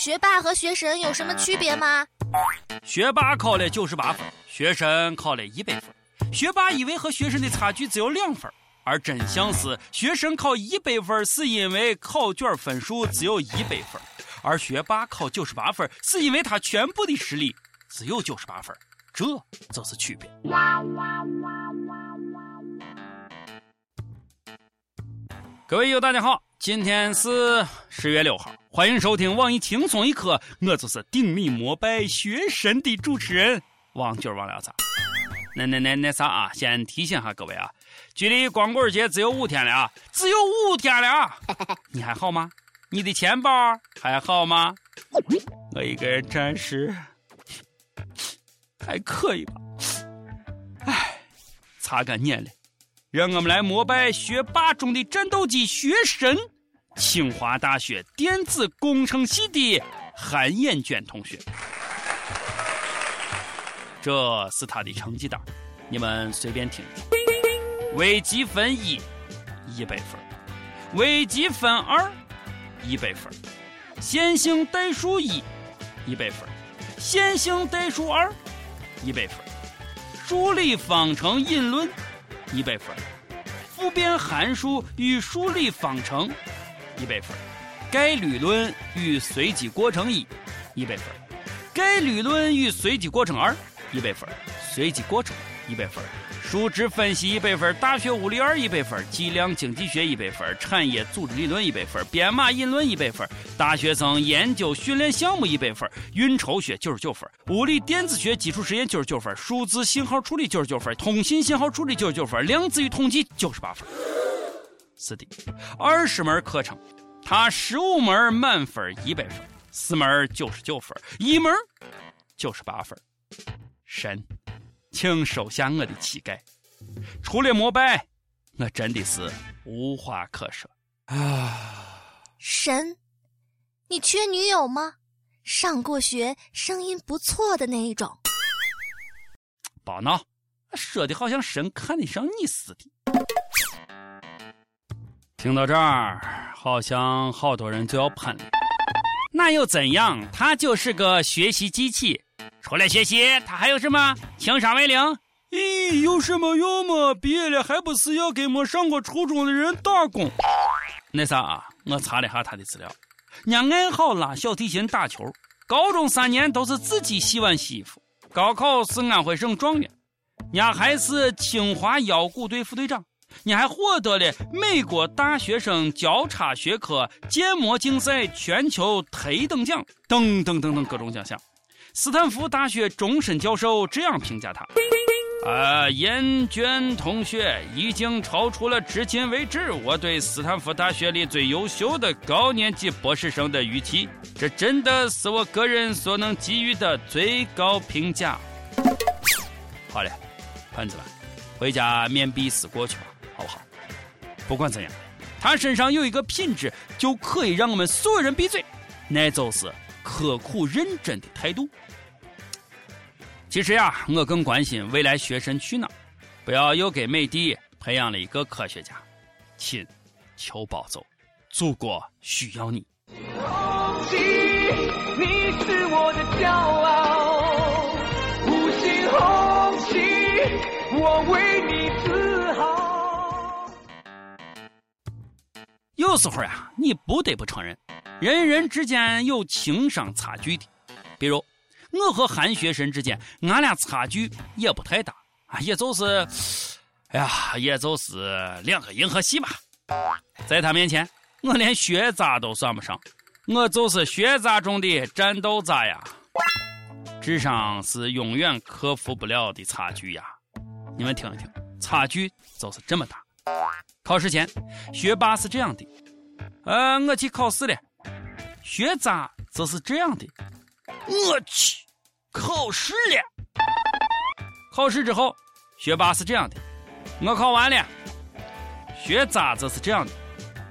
学霸和学神有什么区别吗？学霸考了九十八分，学神考了一百分。学霸以为和学生的差距只有两分，而真相是学神考一百分是因为考卷分数只有一百分，而学霸考九十八分是因为他全部的实力只有九十八分，这就是区别。各位友，大家好，今天是十月六号，欢迎收听网易轻松一刻，我就是顶礼膜拜学神的主持人王军王聊子。那那那那啥啊，先提醒下各位啊，距离光棍节只有五天了啊，只有五天了啊，你还好吗？你的钱包还好吗？我一个人暂时还可以吧。唉，擦干眼泪。让我们来膜拜学霸中的战斗机学神，清华大学电子工程系的韩艳娟同学。这是他的成绩单，你们随便听一听。微积分一，一百分；微积分二，一百分；线性代数一，一百分；线性代数二，一百分；数理方程引论。一百分，复变函数与数理方程，一百分，概率论与随机过程一，一百分，概率论与随机过程二，一百分，随机过程一百分。数值分析一百分，大学物理二一百分，计量经济学一百分，产业组织理论一百分，编码引论一百分，大学生研究训练项目一百分，运筹学九十九分，物理电子学基础实验九十九分，数字信号处理九十九分，通信信号处理九十九分，量子与统计九十八分。是的，二十门课程，他十五门满分一百分，四门九十九分，一门九十八分，神。请收下我的乞丐，除了膜拜，我真的是无话可说啊！神，你缺女友吗？上过学、声音不错的那一种。别闹，说的好像神看得上你似的。听到这儿，好像好多人就要喷了。那又怎样？他就是个学习机器。除了学习，他还有什么？情商为零？咦，有什么用嘛？毕业了还不是要给没上过初中的人打工？那啥啊，我查了下他的资料，人家爱好拉小提琴、打球，高中三年都是自己洗碗洗衣服，高考是安徽省状元，人还是清华腰鼓队副队长，你还获得了美国大学生交叉学科建模竞赛全球特等奖，等等等等各种奖项。斯坦福大学终身教授这样评价他：啊，严娟同学已经超出了至今为止我对斯坦福大学里最优秀的高年级博士生的预期。这真的是我个人所能给予的最高评价。好了，喷子们，回家面壁思过去吧，好不好？不管怎样，他身上有一个品质就可以让我们所有人闭嘴，那就是。刻苦认真的态度。其实呀，我更关心未来学生去哪儿，不要又给美帝培养了一个科学家。亲，求保重，祖国需要你。你是我的骄傲，五星红旗，我为你自豪。有时候呀，你不得不承认。人与人之间有情商差距的，比如我和韩学神之间，俺俩差距也不太大啊，也就是，哎呀，也就是两个银河系吧。在他面前，我连学渣都算不上，我就是学渣中的战斗渣呀。智商是永远克服不了的差距呀。你们听一听，差距就是这么大。考试前，学霸是这样的，呃，我去考试了。学渣则是这样的，我去，考试了。考试之后，学霸是这样的，我考完了。学渣则是这样的，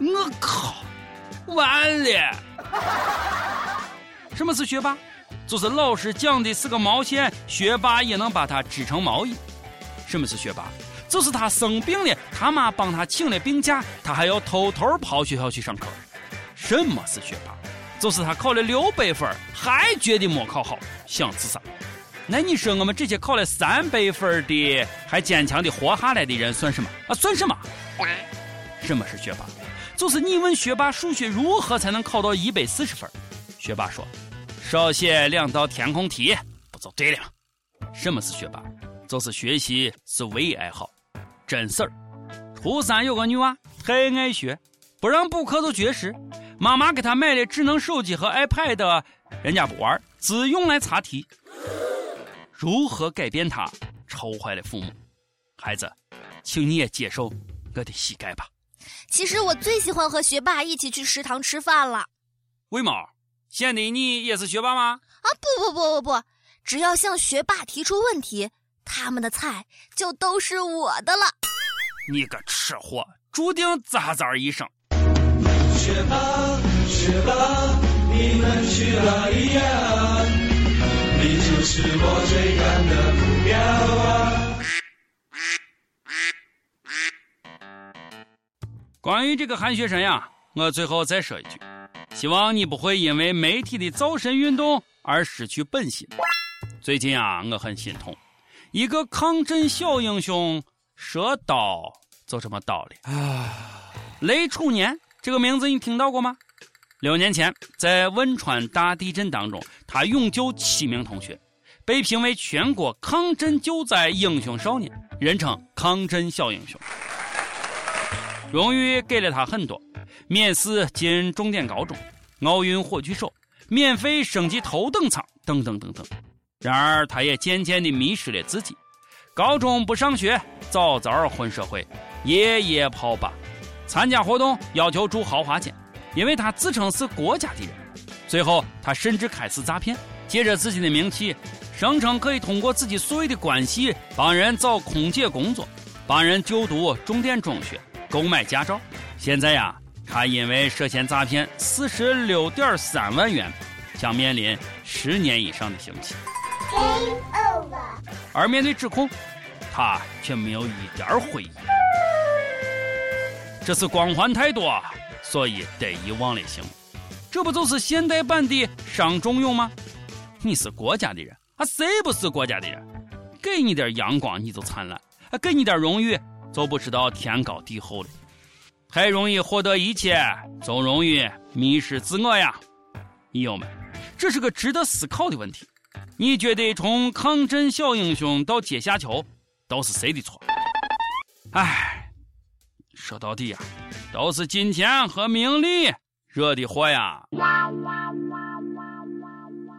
我靠，完了。什么是学霸？就是老师讲的是个毛线，学霸也能把它织成毛衣。什么是学霸？就是他生病了，他妈帮他请了病假，他还要偷偷跑学校去上课。什么是学霸？就是他考了六百分还觉得没考好，想自杀。那你说我们这些考了三百分的还坚强的活下来的人算什么啊？算什么？什么是学霸？就是你问学霸数学如何才能考到一百四十分，学霸说少写两道填空题不就对了吗？什么是学霸？就是学习是唯一爱好，真事儿。初三有个女娃太爱学，不让补课就绝食。妈妈给她买了智能手机和 iPad，人家不玩，只用来查题。如何改变她，愁坏了父母。孩子，请你也接受我的膝盖吧。其实我最喜欢和学霸一起去食堂吃饭了。为毛？现在你也是学霸吗？啊不不不不不，只要向学霸提出问题，他们的菜就都是我的了。你个吃货，注定渣渣一生。学霸学霸，你们去哪里呀？你就是我追赶的目标啊！关于这个韩学生呀，我最后再说一句：希望你不会因为媒体的造神运动而失去本心。最近啊，我很心痛，一个抗震小英雄蛇刀就这么倒了。啊，雷楚年这个名字你听到过吗？六年前在汶川大地震当中，他勇救七名同学，被评为全国抗震救灾英雄少年，人称抗震小英雄。荣誉给了他很多，免试进重点高中，奥运火炬手，免费升级头等舱，等等等等。然而，他也渐渐地迷失了自己。高中不上学，早早混社会，夜夜泡吧，参加活动要求住豪华间，因为他自称是国家的人。最后，他甚至开始诈骗，借着自己的名气，声称可以通过自己所谓的关系帮人找空姐工作，帮人就读重点中学。购买驾照，现在呀，他因为涉嫌诈骗四十六点三万元，将面临十年以上的刑期。而面对指控，他却没有一点悔意。这是光环太多，所以得遗忘了形。这不就是现代版的伤仲永吗？你是国家的人，啊，谁不是国家的人？给你点阳光你就灿烂，啊，给你点荣誉。就不知道天高地厚了，太容易获得一切，总容易迷失自我呀！友友们，这是个值得思考的问题。你觉得从抗震小英雄到阶下囚，都是谁的错？唉，说到底呀，都是金钱和名利惹的祸呀！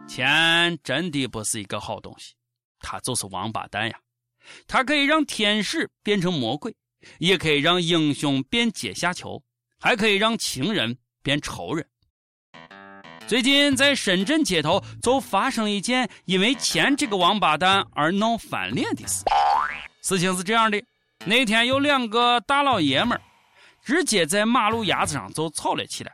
钱真的不是一个好东西，它就是王八蛋呀！它可以让天使变成魔鬼，也可以让英雄变阶下囚，还可以让情人变仇人。最近在深圳街头就发生一件因为钱这个王八蛋而闹翻脸的事。事情是这样的：那天有两个大老爷们儿直接在马路牙子上就吵了起来。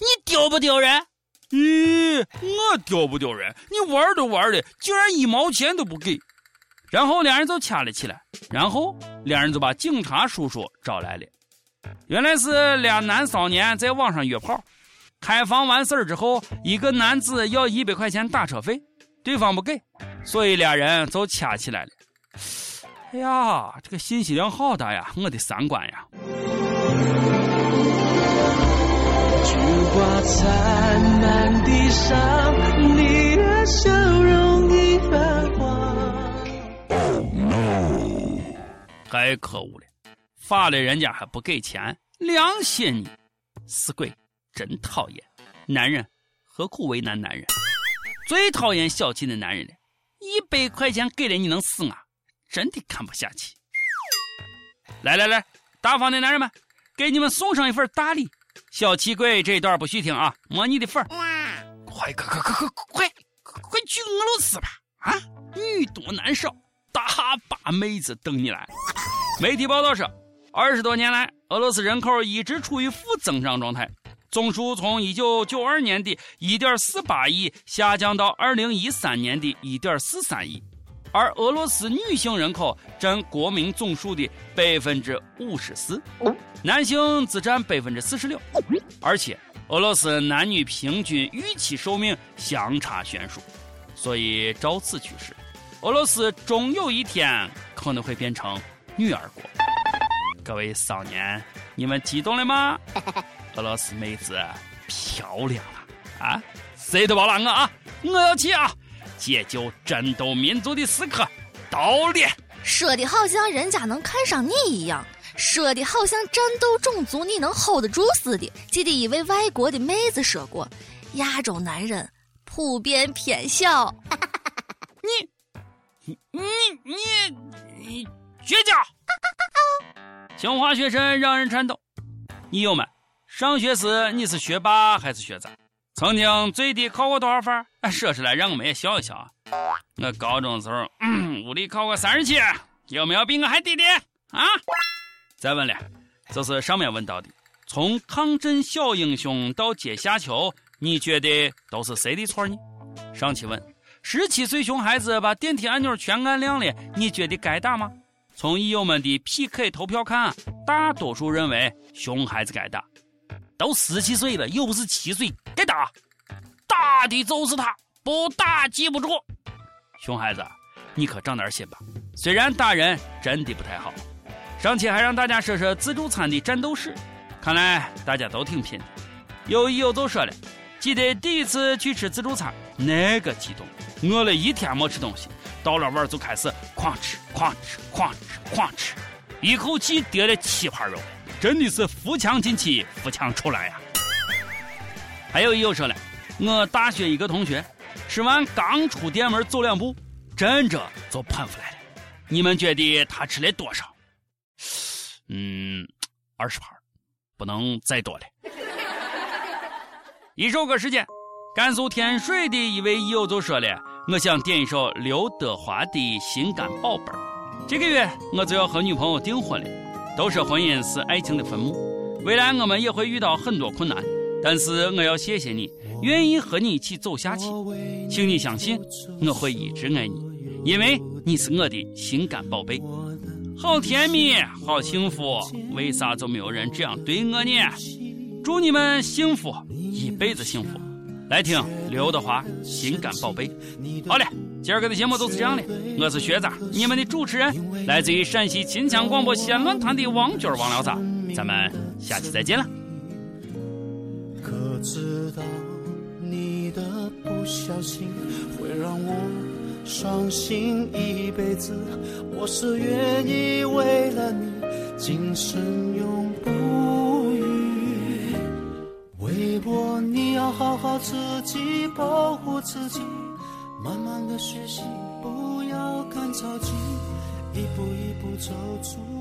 你丢不丢人？咦，我丢不丢人？你玩都玩的，竟然一毛钱都不给！然后两人就掐了起来，然后两人就把警察叔叔找来了。原来是俩男少年在网上约炮，开房完事儿之后，一个男子要一百块钱打车费，对方不给，所以俩人就掐起来了。哎呀，这个信息量好大呀！我的三观呀！挂在满地上，你的笑容已泛黄。太可恶了！发了人家还不给钱，良心你！死鬼，真讨厌！男人何苦为难男人？最讨厌小气的男人了！一百块钱给了你能死啊？真的看不下去！来来来，大方的男人们，给你们送上一份大礼！小气鬼这一段不许听啊！没你的份儿！快快快快快快快去俄罗斯吧！啊，女多男少。大把妹子等你来。媒体报道说，二十多年来，俄罗斯人口一直处于负增长状态，总数从一九九二年的一点四八亿下降到二零一三年的一点四三亿，而俄罗斯女性人口占国民总数的百分之五十四，男性只占百分之四十六，而且俄罗斯男女平均预期寿命相差悬殊，所以照此趋势，俄罗斯终有一天可能会变成女儿国。各位少年，你们激动了吗？俄罗斯妹子漂亮了啊！谁都别拦我啊！我要去啊！解救战斗民族的时刻到了。说的好像人家能看上你一样，说的好像战斗种族你能 hold 得住似的。记得一位外国的妹子说过：“亚洲男人普遍偏小。”你，你，你，你，绝交！清华学生让人颤抖。你友们，上学时你是学霸还是学渣？曾经最低考过多少分？说出来让我们也笑一笑啊！我高中时候，物理考过三十七，有没有比我还低的啊？再问了，就是上面问到的，从抗震小英雄到阶下囚，你觉得都是谁的错呢？上期问，十七岁熊孩子把电梯按钮全按亮了，你觉得该打吗？从益友们的 PK 投票看，大多数认为熊孩子该打。都十七岁了，又不是七岁，该打。打的就是他，不打记不住。熊孩子，你可长点心吧。虽然打人真的不太好。上期还让大家说说自助餐的战斗史，看来大家都挺拼的。有益友就说了，记得第一次去吃自助餐，那个激动，饿了一天没吃东西。到了碗就开始哐吃哐吃哐吃哐吃，一口气叠了七盘肉，真的是扶墙进去扶墙出来呀！还有又说了，我大学一个同学吃完刚出店门走两步，站着就喷出来了。你们觉得他吃了多少？嗯，二十盘，不能再多了。一首歌时间，甘肃天水的一位友就说了。我想点一首刘德华的《心肝宝贝儿》。这个月我就要和女朋友订婚了。都说婚姻是爱情的坟墓，未来我们也会遇到很多困难。但是我要谢谢你，愿意和你一起走下去。请你相信，我会一直爱你，因为你是我的心肝宝贝。好甜蜜，好幸福，为啥就没有人这样对我呢？祝你们幸福，一辈子幸福。来听刘德华《心肝宝贝》。好了，今儿个的节目就是这样的。我是学长，你们的主持人，来自于陕西秦腔广播西安论坛的王军王聊啥？咱们下期再见了。可知道你的不小心会让我伤心一辈子？我是愿意为了你，今生永不渝。微博，你要好好自己保护自己，慢慢的学习，不要赶着急，一步一步走出。